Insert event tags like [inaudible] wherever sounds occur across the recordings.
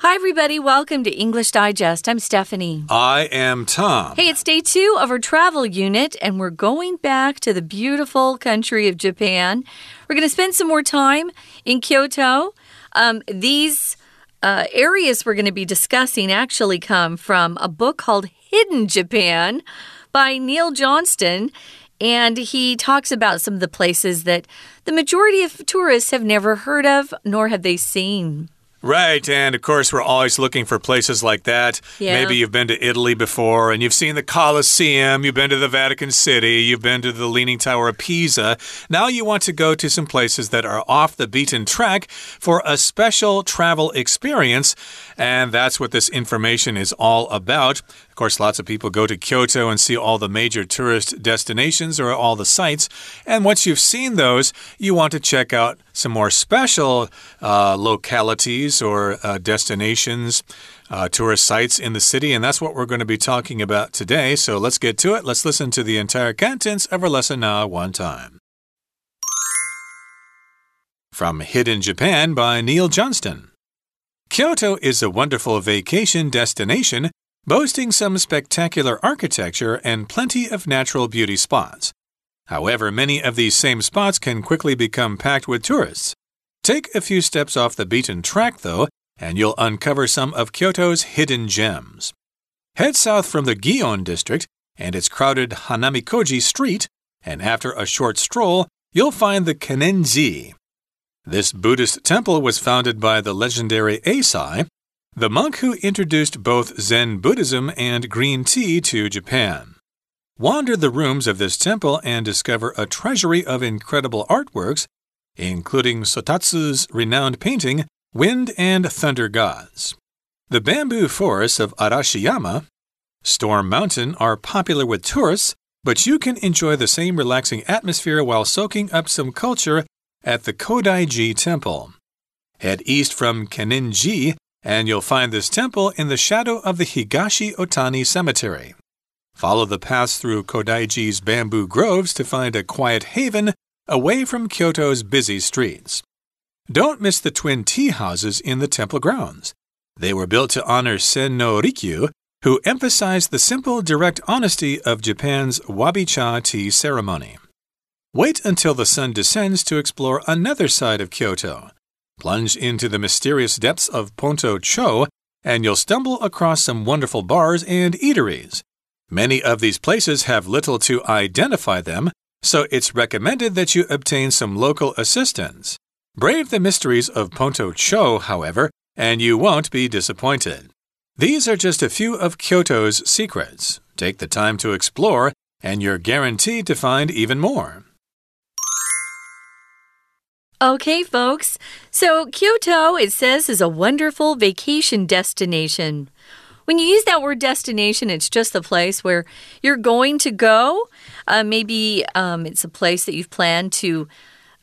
Hi, everybody. Welcome to English Digest. I'm Stephanie. I am Tom. Hey, it's day two of our travel unit, and we're going back to the beautiful country of Japan. We're going to spend some more time in Kyoto. Um, these uh, areas we're going to be discussing actually come from a book called Hidden Japan by Neil Johnston. And he talks about some of the places that the majority of tourists have never heard of, nor have they seen. Right, and of course, we're always looking for places like that. Yeah. Maybe you've been to Italy before and you've seen the Colosseum, you've been to the Vatican City, you've been to the Leaning Tower of Pisa. Now you want to go to some places that are off the beaten track for a special travel experience, and that's what this information is all about. Of course, lots of people go to Kyoto and see all the major tourist destinations or all the sites. And once you've seen those, you want to check out some more special uh, localities or uh, destinations. Uh, tourist sites in the city, and that's what we're going to be talking about today. So let's get to it. Let's listen to the entire contents of our lesson now, one time. From Hidden Japan by Neil Johnston. Kyoto is a wonderful vacation destination boasting some spectacular architecture and plenty of natural beauty spots. However, many of these same spots can quickly become packed with tourists. Take a few steps off the beaten track, though, and you'll uncover some of Kyoto's hidden gems. Head south from the Gion district and its crowded Hanamikoji Street, and after a short stroll, you'll find the Kenninji. This Buddhist temple was founded by the legendary Eisai, the monk who introduced both Zen Buddhism and green tea to Japan. Wander the rooms of this temple and discover a treasury of incredible artworks, including Sotatsu's renowned painting, Wind and Thunder Gods. The bamboo forests of Arashiyama, Storm Mountain are popular with tourists, but you can enjoy the same relaxing atmosphere while soaking up some culture at the Kodaiji Temple. Head east from Kenninji and you'll find this temple in the shadow of the Higashi Otani Cemetery. Follow the path through Kodaiji's bamboo groves to find a quiet haven away from Kyoto's busy streets. Don't miss the twin tea houses in the temple grounds. They were built to honor Sen no Rikyu, who emphasized the simple, direct honesty of Japan's wabi-cha tea ceremony. Wait until the sun descends to explore another side of Kyoto. Plunge into the mysterious depths of Ponto Cho, and you'll stumble across some wonderful bars and eateries. Many of these places have little to identify them, so it's recommended that you obtain some local assistance. Brave the mysteries of Ponto Cho, however, and you won't be disappointed. These are just a few of Kyoto's secrets. Take the time to explore, and you're guaranteed to find even more. Okay, folks. So, Kyoto, it says, is a wonderful vacation destination. When you use that word destination, it's just the place where you're going to go. Uh, maybe um, it's a place that you've planned to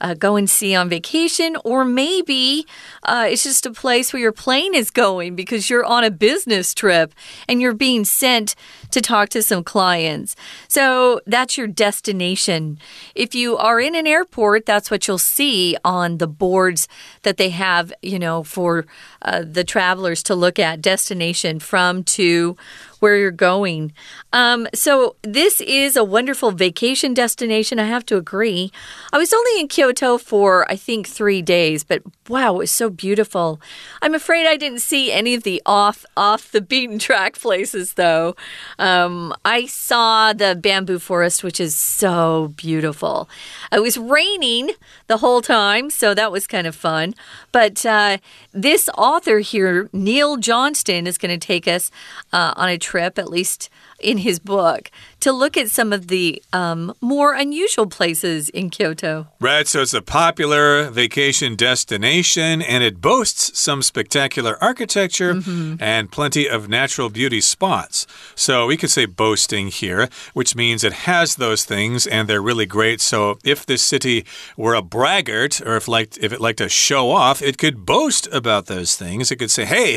uh, go and see on vacation, or maybe uh, it's just a place where your plane is going because you're on a business trip and you're being sent to talk to some clients. So that's your destination. If you are in an airport, that's what you'll see on the boards that they have, you know, for uh, the travelers to look at destination from to where you're going. Um, so, this is a wonderful vacation destination. I have to agree. I was only in Kyoto for, I think, three days, but wow, it was so beautiful. I'm afraid I didn't see any of the off off the beaten track places, though. Um, I saw the bamboo forest, which is so beautiful. It was raining the whole time, so that was kind of fun. But uh, this author here, Neil Johnston, is going to take us uh, on a trip, at least in his book, to look at some of the um, more unusual places in Kyoto. Right, so it's a popular vacation destination and it boasts some spectacular architecture Mm -hmm. and plenty of natural beauty spots. So we could say boasting here, which means it has those things and they're really great. So if this city were a braggart or if like if it liked to show off, it could boast about those things. It could say, "Hey,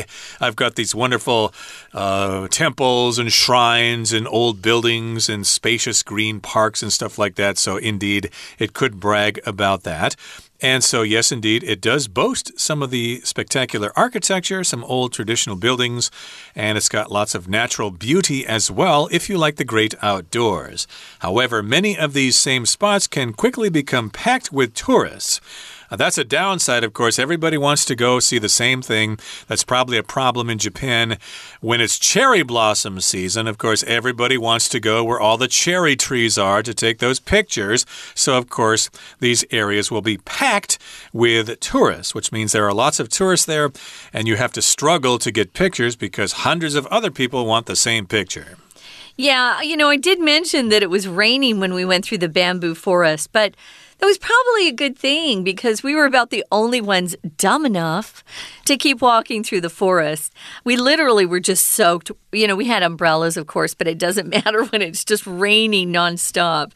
I've got these wonderful uh, temples and shrines and old buildings and spacious green parks and stuff like that." So indeed, it could brag about that. And so, yes, indeed, it does boast some of the spectacular architecture, some old traditional buildings, and it's got lots of natural beauty as well if you like the great outdoors. However, many of these same spots can quickly become packed with tourists. Uh, that's a downside, of course. Everybody wants to go see the same thing. That's probably a problem in Japan. When it's cherry blossom season, of course, everybody wants to go where all the cherry trees are to take those pictures. So, of course, these areas will be packed with tourists, which means there are lots of tourists there, and you have to struggle to get pictures because hundreds of other people want the same picture. Yeah, you know, I did mention that it was raining when we went through the bamboo forest, but that was probably a good thing because we were about the only ones dumb enough to keep walking through the forest. We literally were just soaked. You know, we had umbrellas, of course, but it doesn't [laughs] matter when it's just raining nonstop.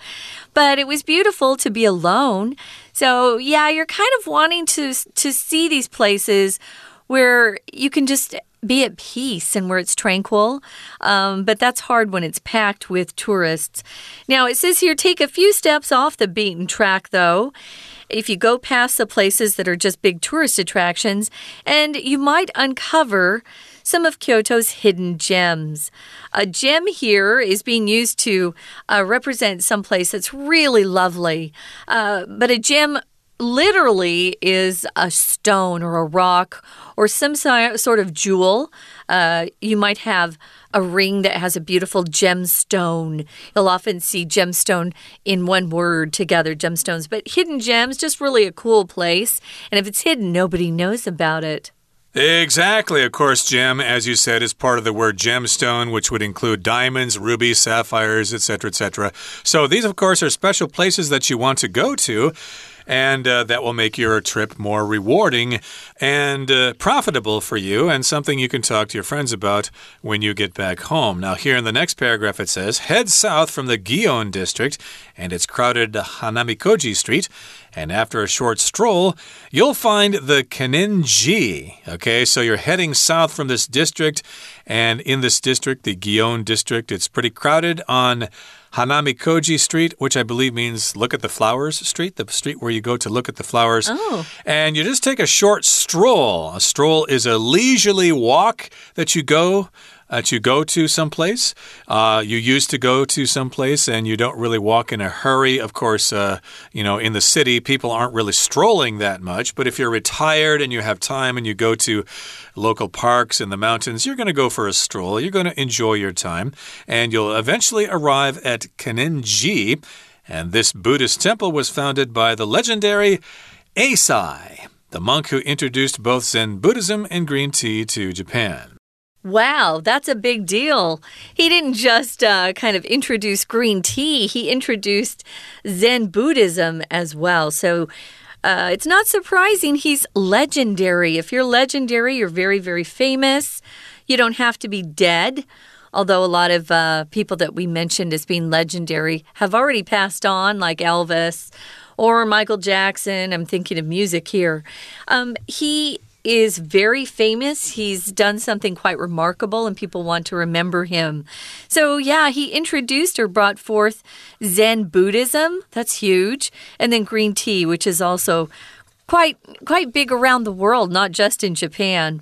But it was beautiful to be alone. So, yeah, you're kind of wanting to to see these places where you can just be at peace and where it's tranquil. Um, but that's hard when it's packed with tourists. Now, it says here take a few steps off the beaten track, though. If you go past the places that are just big tourist attractions, and you might uncover some of Kyoto's hidden gems. A gem here is being used to uh, represent some place that's really lovely, uh, but a gem literally is a stone or a rock or some sort of jewel. Uh, you might have a ring that has a beautiful gemstone. You'll often see gemstone in one word together, gemstones. But hidden gems, just really a cool place. And if it's hidden, nobody knows about it. Exactly. Of course, gem, as you said, is part of the word gemstone, which would include diamonds, rubies, sapphires, etc., etc. So these, of course, are special places that you want to go to and uh, that will make your trip more rewarding and uh, profitable for you, and something you can talk to your friends about when you get back home. Now, here in the next paragraph, it says Head south from the Gion district and its crowded Hanamikoji Street. And after a short stroll, you'll find the Kenninji. Okay, so you're heading south from this district, and in this district, the Gion district, it's pretty crowded on Hanamikoji Street, which I believe means look at the flowers street, the street where you go to look at the flowers. Oh. And you just take a short stroll. A stroll is a leisurely walk that you go that you go to someplace. Uh, you used to go to someplace and you don't really walk in a hurry. Of course, uh, you know, in the city, people aren't really strolling that much. But if you're retired and you have time and you go to local parks in the mountains, you're going to go for a stroll. You're going to enjoy your time and you'll eventually arrive at Kenninji. And this Buddhist temple was founded by the legendary Eisai, the monk who introduced both Zen Buddhism and green tea to Japan. Wow, that's a big deal. He didn't just uh, kind of introduce green tea, he introduced Zen Buddhism as well. So uh, it's not surprising he's legendary. If you're legendary, you're very, very famous. You don't have to be dead. Although a lot of uh, people that we mentioned as being legendary have already passed on, like Elvis or Michael Jackson. I'm thinking of music here. Um, he is very famous. He's done something quite remarkable, and people want to remember him. So, yeah, he introduced or brought forth Zen Buddhism. That's huge. And then green tea, which is also quite quite big around the world, not just in Japan.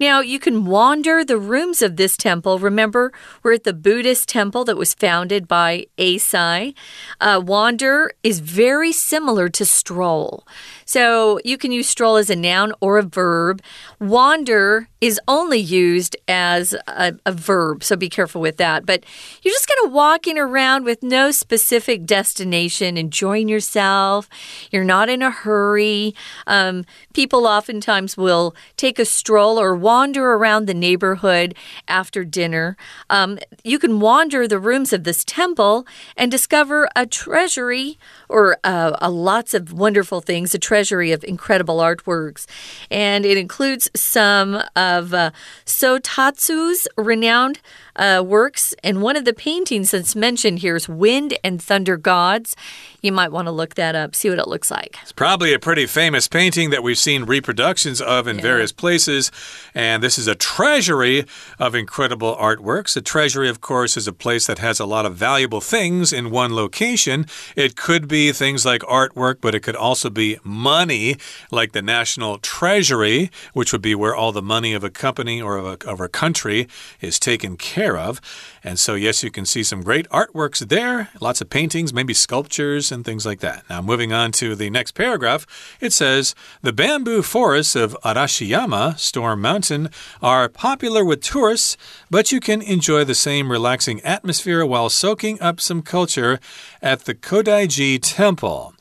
Now, you can wander the rooms of this temple. Remember, we're at the Buddhist temple that was founded by Eisai. Uh, wander is very similar to stroll. So you can use stroll as a noun or a verb. Wander is only used as a, a verb, so be careful with that. But you're just kind of walking around with no specific destination, enjoying yourself. You're not in a hurry. Um, people oftentimes will take a stroll or wander around the neighborhood after dinner. Um, you can wander the rooms of this temple and discover a treasury or uh, lots of wonderful things, a treasury of incredible artworks. And it includes some of uh, Sotatsu's renowned uh, works. And one of the paintings that's mentioned here is Wind and Thunder Gods. You might want to look that up, see what it looks like. It's probably a pretty famous painting that we've seen reproductions of in yeah. various places. And this is a treasury of incredible artworks. A treasury, of course, is a place that has a lot of valuable things in one location. It could be things like artwork, but it could also be money like the national treasury, which would be where all the money of a company or of a, of a country is taken care of. And so, yes, you can see some great artworks there, lots of paintings, maybe sculptures and things like that. Now, moving on to the next paragraph, it says The bamboo forests of Arashiyama, Storm Mountain, are popular with tourists, but you can enjoy the same relaxing atmosphere while soaking up some culture at the Kodaiji Temple.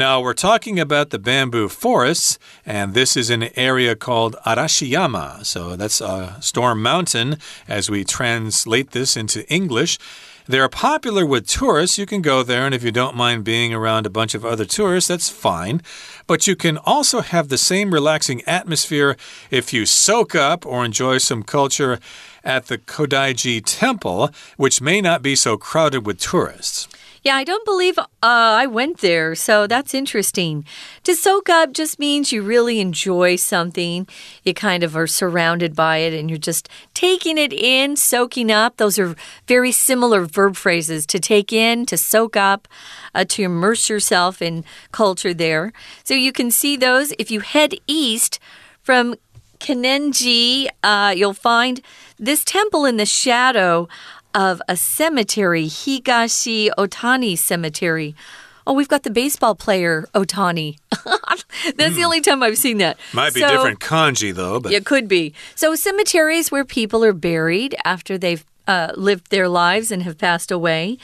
Now, we're talking about the bamboo forests, and this is an area called Arashiyama. So that's a Storm Mountain as we translate this into English. They're popular with tourists. You can go there, and if you don't mind being around a bunch of other tourists, that's fine. But you can also have the same relaxing atmosphere if you soak up or enjoy some culture at the Kodaiji Temple, which may not be so crowded with tourists. Yeah, I don't believe uh, I went there, so that's interesting. To soak up just means you really enjoy something. You kind of are surrounded by it and you're just taking it in, soaking up. Those are very similar verb phrases to take in, to soak up, uh, to immerse yourself in culture there. So you can see those if you head east from Kenninji, uh, you'll find this temple in the shadow of a cemetery, Higashi Otani Cemetery. Oh, we've got the baseball player Otani. [laughs] That's mm. the hmm. only time I've seen that. Might be so, different kanji though, but it could be. So cemeteries where people are buried after they've uh, lived their lives and have passed away.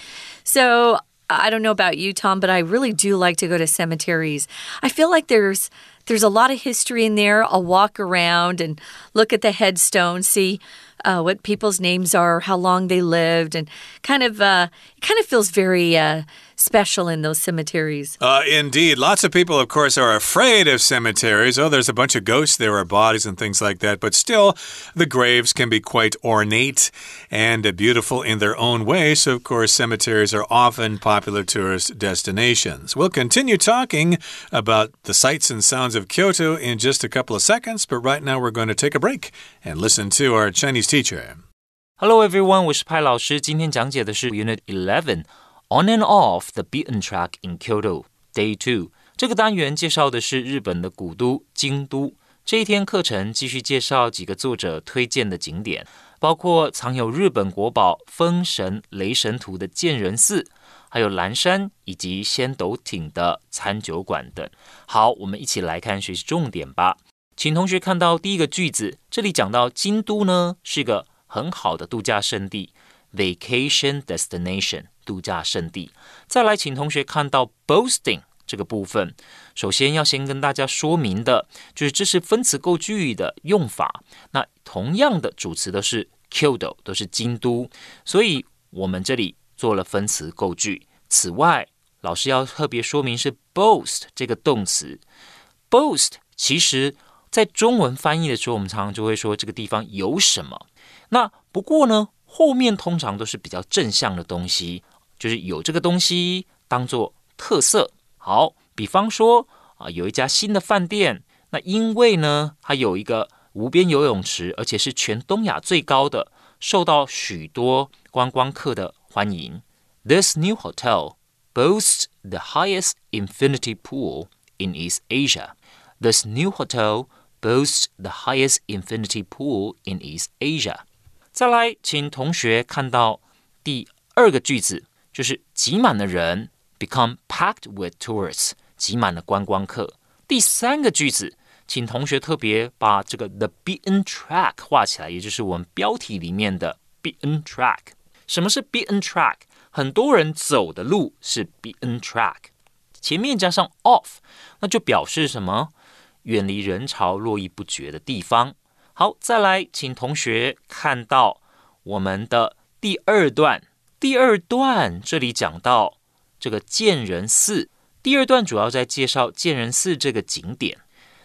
So I don't know about you, Tom, but I really do like to go to cemeteries. I feel like there's there's a lot of history in there. I'll walk around and look at the headstones, see uh, what people's names are, how long they lived, and kind of uh, it kind of feels very uh, special in those cemeteries. Uh, indeed. Lots of people, of course, are afraid of cemeteries. Oh, there's a bunch of ghosts there or bodies and things like that. But still, the graves can be quite ornate and beautiful in their own way. So, of course, cemeteries are often popular tourist destinations. We'll continue talking about the sights and sounds of Kyoto in just a couple of seconds. But right now, we're going to take a break and listen to our Chinese teacher. Hello everyone，我是派老师。今天讲解的是 Unit Eleven。On and off the beaten track in Kyoto, Day Two。这个单元介绍的是日本的古都京都。这一天课程继续介绍几个作者推荐的景点，包括藏有日本国宝《封神雷神图》的建仁寺，还有蓝山以及仙斗町的餐酒馆等。好，我们一起来看学习重点吧。请同学看到第一个句子，这里讲到京都呢是一个很好的度假胜地，vacation destination。度假胜地。再来，请同学看到 boasting 这个部分。首先要先跟大家说明的，就是这是分词构句的用法。那同样的主词都是 Kyoto，都是京都，所以我们这里做了分词构句。此外，老师要特别说明是 boast 这个动词。boast 其实在中文翻译的时候，我们常常就会说这个地方有什么。那不过呢，后面通常都是比较正向的东西。就是有这个东西当做特色。好，比方说啊，有一家新的饭店，那因为呢，它有一个无边游泳池，而且是全东亚最高的，受到许多观光客的欢迎。This new hotel boasts the highest infinity pool in East Asia. This new hotel boasts the highest infinity pool in East Asia. 再来，请同学看到第二个句子。就是挤满了人，become packed with tourists，挤满了观光客。第三个句子，请同学特别把这个 the beaten track 画起来，也就是我们标题里面的 beaten track。什么是 beaten track？很多人走的路是 beaten track，前面加上 off，那就表示什么？ 远离人潮、络绎不绝的地方。好，再来，请同学看到我们的第二段。第二段这里讲到这个建仁寺，第二段主要在介绍建仁寺这个景点。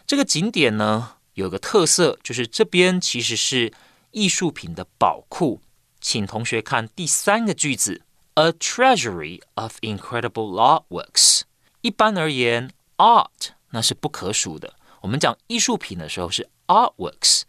这个景点呢有个特色，就是这边其实是艺术品的宝库。请同学看第三个句子：A treasury of incredible artworks。一般而言，art 那是不可数的。我们讲艺术品的时候是 artworks，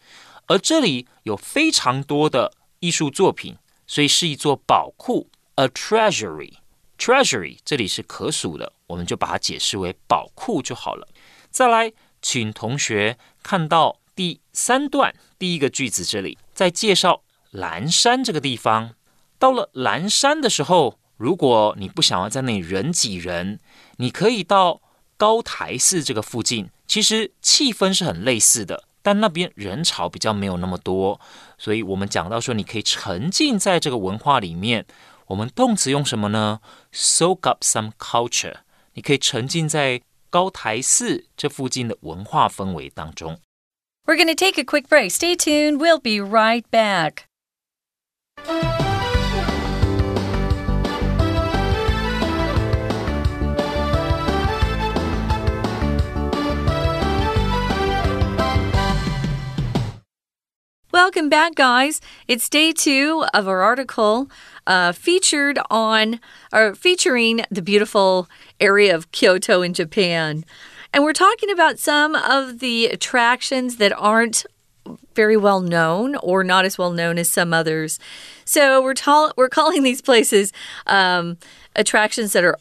而这里有非常多的艺术作品。所以是一座宝库，a treasury。treasury 这里是可数的，我们就把它解释为宝库就好了。再来，请同学看到第三段第一个句子，这里在介绍蓝山这个地方。到了蓝山的时候，如果你不想要在那里人挤人，你可以到高台寺这个附近。其实气氛是很类似的，但那边人潮比较没有那么多。所以我们讲到说，你可以沉浸在这个文化里面。我们动词用什么呢？Soak up some culture。你可以沉浸在高台寺这附近的文化氛围当中。We're going to take a quick break. Stay tuned. We'll be right back. Welcome back, guys. It's day two of our article uh, featured on or featuring the beautiful area of Kyoto in Japan. And we're talking about some of the attractions that aren't very well known or not as well known as some others. So we're we're calling these places um, attractions that are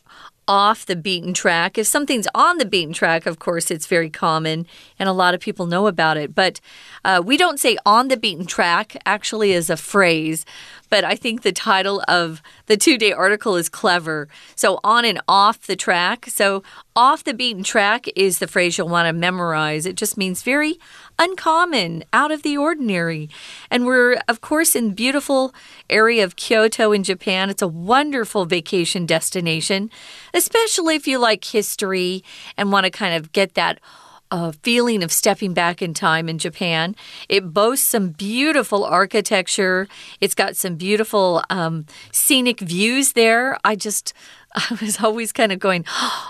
off the beaten track. If something's on the beaten track, of course, it's very common and a lot of people know about it. But uh, we don't say on the beaten track, actually, is a phrase. But I think the title of the two day article is clever. So, on and off the track. So, off the beaten track is the phrase you'll want to memorize. It just means very uncommon, out of the ordinary. And we're, of course, in beautiful area of Kyoto in Japan. It's a wonderful vacation destination, especially if you like history and want to kind of get that a feeling of stepping back in time in Japan. It boasts some beautiful architecture. It's got some beautiful um, scenic views there. I just [laughs] I was always kind of going,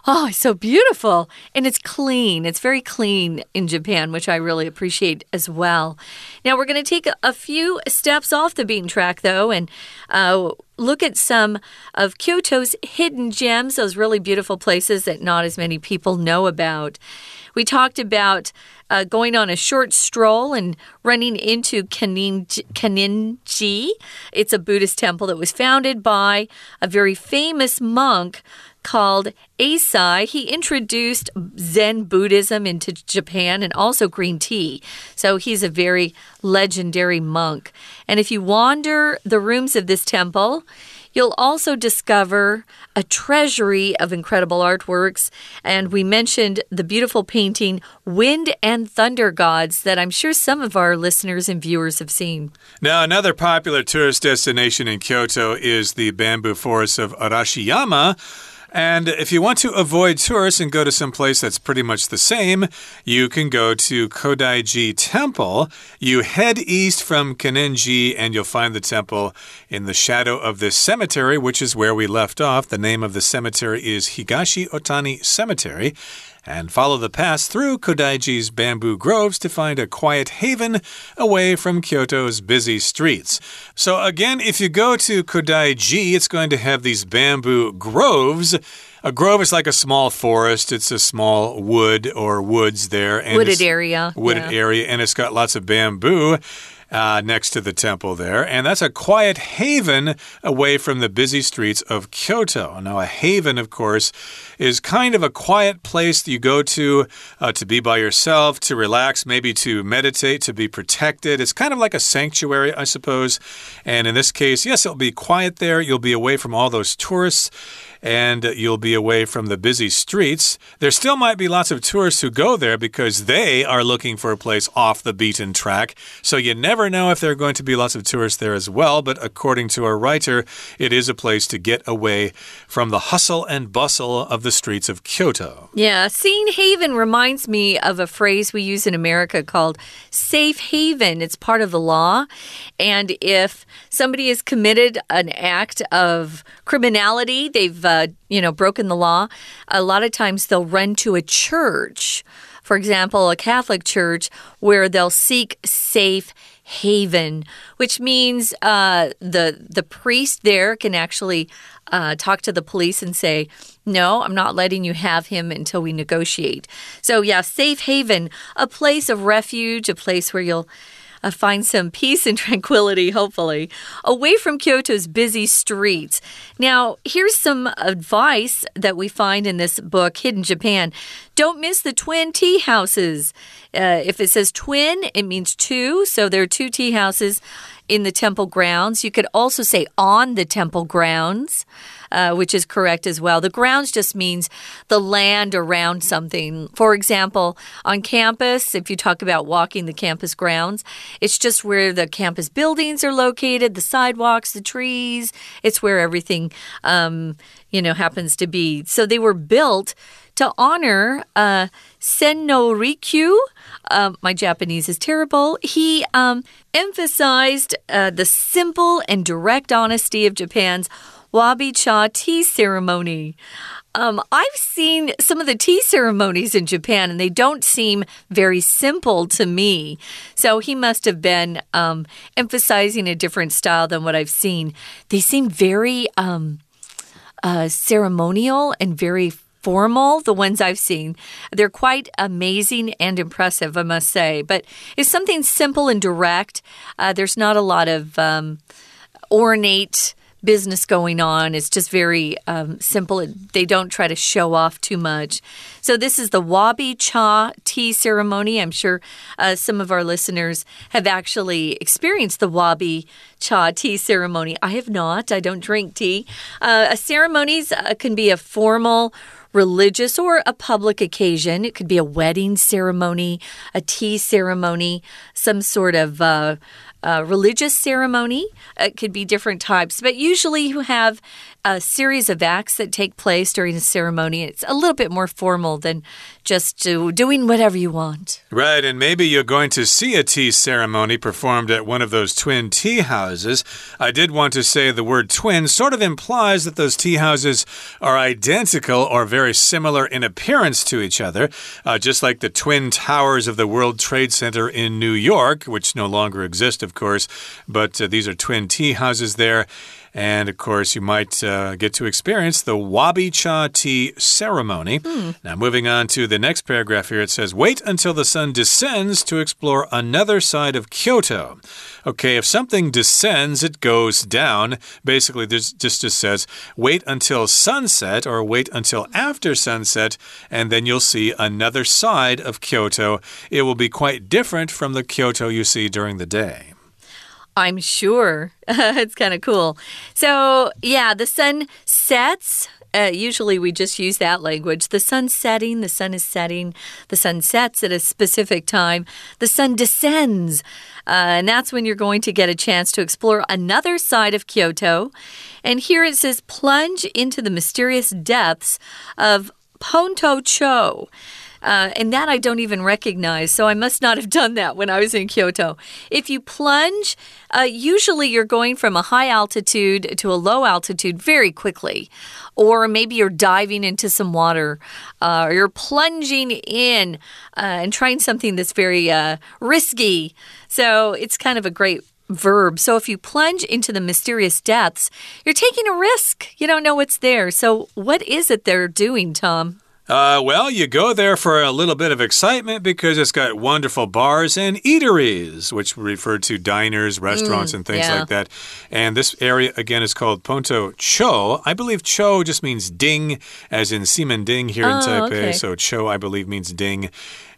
oh, it's so beautiful. And it's clean. It's very clean in Japan, which I really appreciate as well. Now, we're going to take a, few steps off the beaten track, though, and uh, look at some of Kyoto's hidden gems, those really beautiful places that not as many people know about. We talked about uh, going on a short stroll and running into Kaninji. Kaninji. It's a Buddhist temple that was founded by a very famous monk called Eisai. He introduced Zen Buddhism into Japan and also green tea. So he's a very legendary monk. And if you wander the rooms of this temple, You'll also discover a treasury of incredible artworks. And we mentioned the beautiful painting Wind and Thunder Gods that I'm sure some of our listeners and viewers have seen. Now, another popular tourist destination in Kyoto is the bamboo forest of Arashiyama. And if you want to avoid tourists and go to some place that's pretty much the same, you can go to Kodaiji Temple. You head east from Kaninji and you'll find the temple in the shadow of this cemetery, which is where we left off. The name of the cemetery is Higashi Otani Cemetery and follow the path through Kodaiji's bamboo groves to find a quiet haven away from Kyoto's busy streets. So, again, if you go to Kodaiji, it's going to have these bamboo groves. A grove is like a small forest. It's a small wood or woods there. And wooded area. Wooded yeah. area, and it's got lots of bamboo uh, next to the temple there. And that's a quiet haven away from the busy streets of Kyoto. Now, a haven, of course, is kind of a quiet place that you go to uh, to be by yourself, to relax, maybe to meditate, to be protected. It's kind of like a sanctuary, I suppose. And in this case, yes, it'll be quiet there. You'll be away from all those tourists and you'll be away from the busy streets. There still might be lots of tourists who go there because they are looking for a place off the beaten track. So you never know if there are going to be lots of tourists there as well. But according to our writer, it is a place to get away from the hustle and bustle of the streets of Kyoto. Yeah, Scene Haven reminds me of a phrase we use in America called safe haven. It's part of the law. And if somebody has committed an act of criminality, they've uh, uh, you know, broken the law, a lot of times they'll run to a church, for example, a Catholic church, where they'll seek safe haven, which means uh, the the priest there can actually uh, talk to the police and say, "No, I'm not letting you have him until we negotiate." So yeah, safe haven, a place of refuge, a place where you'll uh, find some peace and [laughs] tranquility, hopefully, away from Kyoto's busy streets. Now, here's some advice that we find in this book, Hidden Japan. Don't miss the twin tea houses. Uh, if it says twin, it means two. So there are two tea houses in the temple grounds. You could also say on the temple grounds. Uh, which is correct as well. The grounds just means the land around something. For example, on campus, if you talk about walking the campus grounds, it's just where the campus buildings are located, the sidewalks, the trees. It's where everything, um, you know, happens to be. So they were built to honor uh, Sen no Rikyu. Uh, my Japanese is terrible. He um, emphasized uh, the simple and direct honesty of Japan's wabi cha tea ceremony. Um, I've seen some of the tea ceremonies in Japan, and they don't seem very simple to me. So he must have been um, emphasizing a different style than what I've seen. They seem very um, uh, ceremonial and very formal, the ones I've seen. They're quite amazing and impressive, I must say. But it's something simple and direct. Uh, there's not a lot of um, ornate business going on. It's just very um, simple. They don't try to show off too much. So, this is the Wabi Cha tea ceremony. I'm sure uh, some of our listeners have actually experienced the Wabi Cha tea ceremony. I have not, I don't drink tea. Uh, ceremonies uh, can be a formal religious or a public occasion. It could be a wedding ceremony, a tea ceremony, some sort of uh, religious ceremony. It could be different types, but usually you have a series of acts that take place during a ceremony. It's a little bit more formal than just doing whatever you want. Right, and maybe you're going to see a tea ceremony performed at one of those twin tea houses. I did want to say the word twin sort of implies that those tea houses are identical or very similar in appearance to each other, uh, just like the twin towers of the World Trade Center in New York, which no longer exist, of course, but uh, these are twin tea houses there. And of course, you might uh, get to experience the Wabi Cha tea ceremony. Hmm. Now, moving on to the next paragraph here, it says, Wait until the sun descends to explore another side of Kyoto. Okay, if something descends, it goes down. Basically, this just, just says, Wait until sunset or wait until after sunset, and then you'll see another side of Kyoto. It will be quite different from the Kyoto you see during the day. I'm sure. [laughs] it's kind of cool. So, yeah, the sun sets. Uh, usually we just use that language. The sun's setting, the sun is setting, the sun sets at a specific time, the sun descends. Uh, and that's when you're going to get a chance to explore another side of Kyoto. And here it says plunge into the mysterious depths of Ponto Cho. Uh, and that I don't even recognize. So I must not have done that when I was in Kyoto. If you plunge, uh, usually you're going from a high altitude to a low altitude very quickly. Or maybe you're diving into some water, uh, or you're plunging in uh, and trying something that's very uh, risky. So it's kind of a great verb. So if you plunge into the mysterious depths, you're taking a risk. You don't know what's there. So what is it they're doing, Tom? Uh, well, you go there for a little bit of excitement because it's got wonderful bars and eateries, which refer to diners, restaurants, Mm, and things yeah. like that. And this area, again, is called Ponto Cho. I believe Cho just means ding, as in Ximen Ding here in Oh, Taipei. okay. So Cho, I believe, means ding.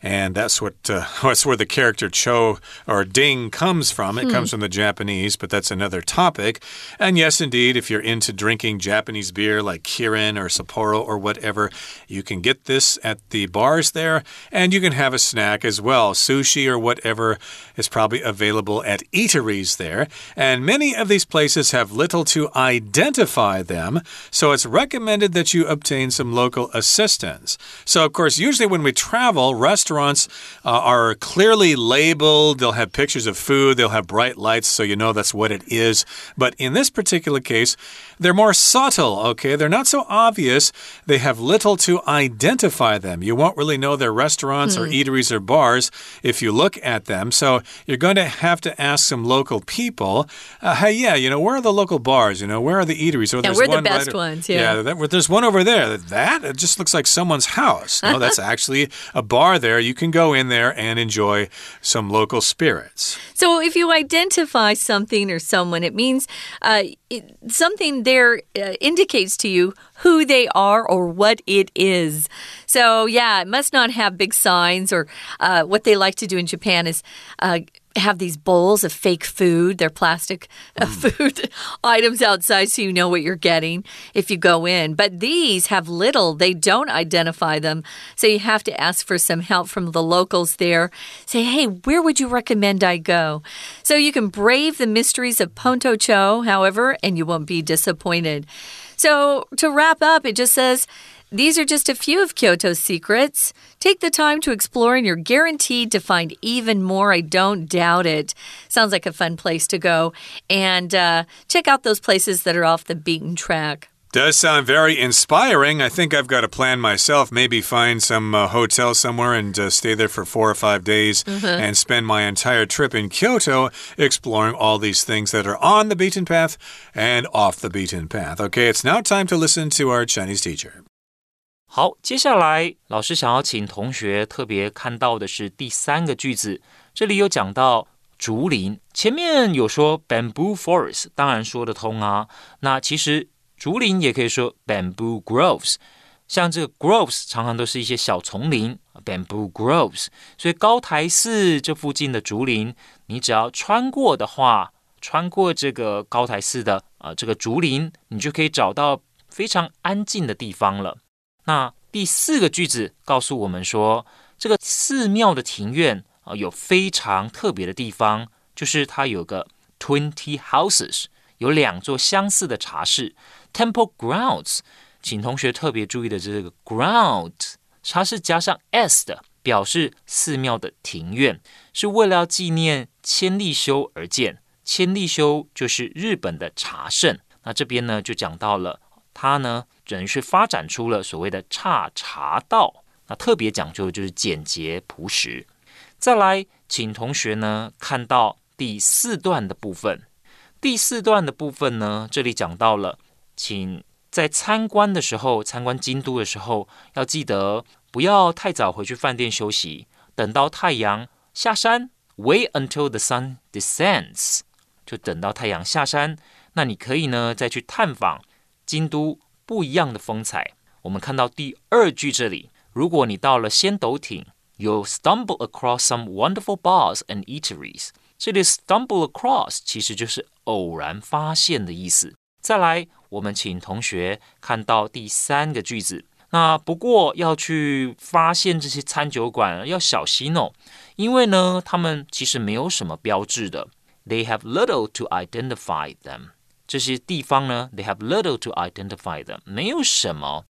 And that's what uh, [laughs] that's where the character Cho or Ding comes from. It Hmm. comes from the Japanese, but that's another topic. And yes, indeed, if you're into drinking Japanese beer like Kirin or Sapporo or whatever, you can get this at the bars there, and you can have a snack as well. Sushi or whatever is probably available at eateries there. And many of these places have little to identify them, so it's recommended that you obtain some local assistance. So, of course, usually when we travel, restaurants uh, are clearly labeled. They'll have pictures of food, they'll have bright lights, so you know that's what it is. But in this particular case, they're more subtle, okay? They're not so obvious. They have little to identify them. You won't really know they're restaurants or eateries or bars if you look at them. So you're going to have to ask some local people, uh, hey, yeah, you know, where are the local bars? You know, where are the eateries? Oh, there's where are the one best right- ones? Yeah. that- there's one over there. That it just looks like someone's house. No, that's [laughs] actually a bar there. You can go in there and enjoy some local spirits. So if you identify something or someone, it means uh, it, something there uh, indicates to you who they are or what it is. So, yeah, it must not have big signs or uh, what they like to do in Japan is uh, have these bowls of fake food. They're plastic uh, mm. food [laughs] items outside so you know what you're getting if you go in. But these have little, they don't identify them. So you have to ask for some help from the locals there. Say, hey, where would you recommend I go? So you can brave the mysteries of Pontocho, however, and you won't be disappointed. So to wrap up, it just says, these are just a few of Kyoto's secrets. Take the time to explore, and you're guaranteed to find even more. I don't doubt it. Sounds like a fun place to go. And uh, check out those places that are off the beaten track. Does sound very inspiring. I think I've got a plan myself. Maybe find some uh, hotel somewhere and uh, stay there for four or five days mm -hmm. and spend my entire trip in Kyoto exploring all these things that are on the beaten path and off the beaten path. Okay, it's now time to listen to our Chinese teacher. 好，接下来老师想要请同学特别看到的是第三个句子，这里有讲到竹林，前面有说 bamboo forest，当然说得通啊。那其实竹林也可以说 bamboo groves，像这个 groves 常常都是一些小丛林，bamboo groves。所以高台寺这附近的竹林，你只要穿过的话，穿过这个高台寺的啊这个竹林，你就可以找到非常安静的地方了。那第四个句子告诉我们说，这个寺庙的庭院啊，有非常特别的地方，就是它有个 twenty houses，有两座相似的茶室，temple grounds。请同学特别注意的这个 ground，它是加上 s 的，表示寺庙的庭院，是为了要纪念千利休而建。千利休就是日本的茶圣。那这边呢，就讲到了。它呢，等于是发展出了所谓的差茶道，那特别讲究就是简洁朴实。再来，请同学呢看到第四段的部分。第四段的部分呢，这里讲到了，请在参观的时候，参观京都的时候，要记得不要太早回去饭店休息，等到太阳下山，wait until the sun descends，就等到太阳下山，那你可以呢再去探访。京都不一样的风采。我们看到第二句这里，如果你到了仙斗町，you stumble across some wonderful bars and eateries。这里 stumble across 其实就是偶然发现的意思。再来，我们请同学看到第三个句子。那不过要去发现这些餐酒馆要小心哦，因为呢，他们其实没有什么标志的。They have little to identify them。这些地方呢，they have little to identify them，没有什么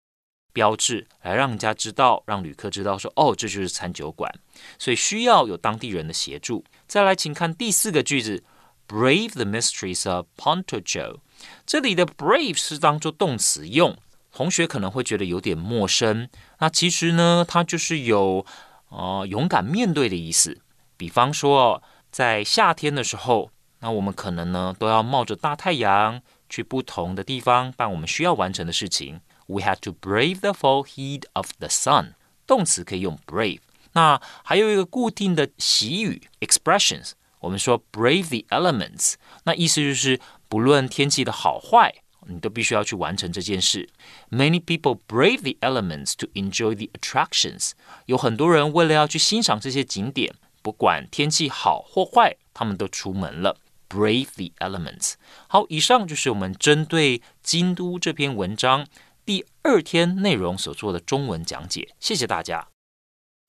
标志来让人家知道，让旅客知道说，哦，这就是餐酒馆，所以需要有当地人的协助。再来，请看第四个句子，brave the mysteries of Pontocho。这里的 brave 是当做动词用，同学可能会觉得有点陌生。那其实呢，它就是有呃勇敢面对的意思。比方说，在夏天的时候。那我们可能呢，都要冒着大太阳去不同的地方办我们需要完成的事情。We have to brave the full heat of the sun。动词可以用 brave。那还有一个固定的习语 expressions，我们说 brave the elements，那意思就是不论天气的好坏，你都必须要去完成这件事。Many people brave the elements to enjoy the attractions。有很多人为了要去欣赏这些景点，不管天气好或坏，他们都出门了。Brave the elements。好，以上就是我们针对京都这篇文章第二天内容所做的中文讲解。谢谢大家。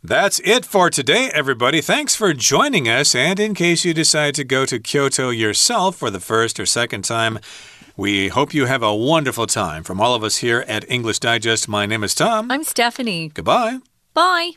That's it for today, everybody. Thanks for joining us. And in case you decide to go to Kyoto yourself for the first or second time, we hope you have a wonderful time. From all of us here at English Digest, my name is Tom. I'm Stephanie. Goodbye. Bye.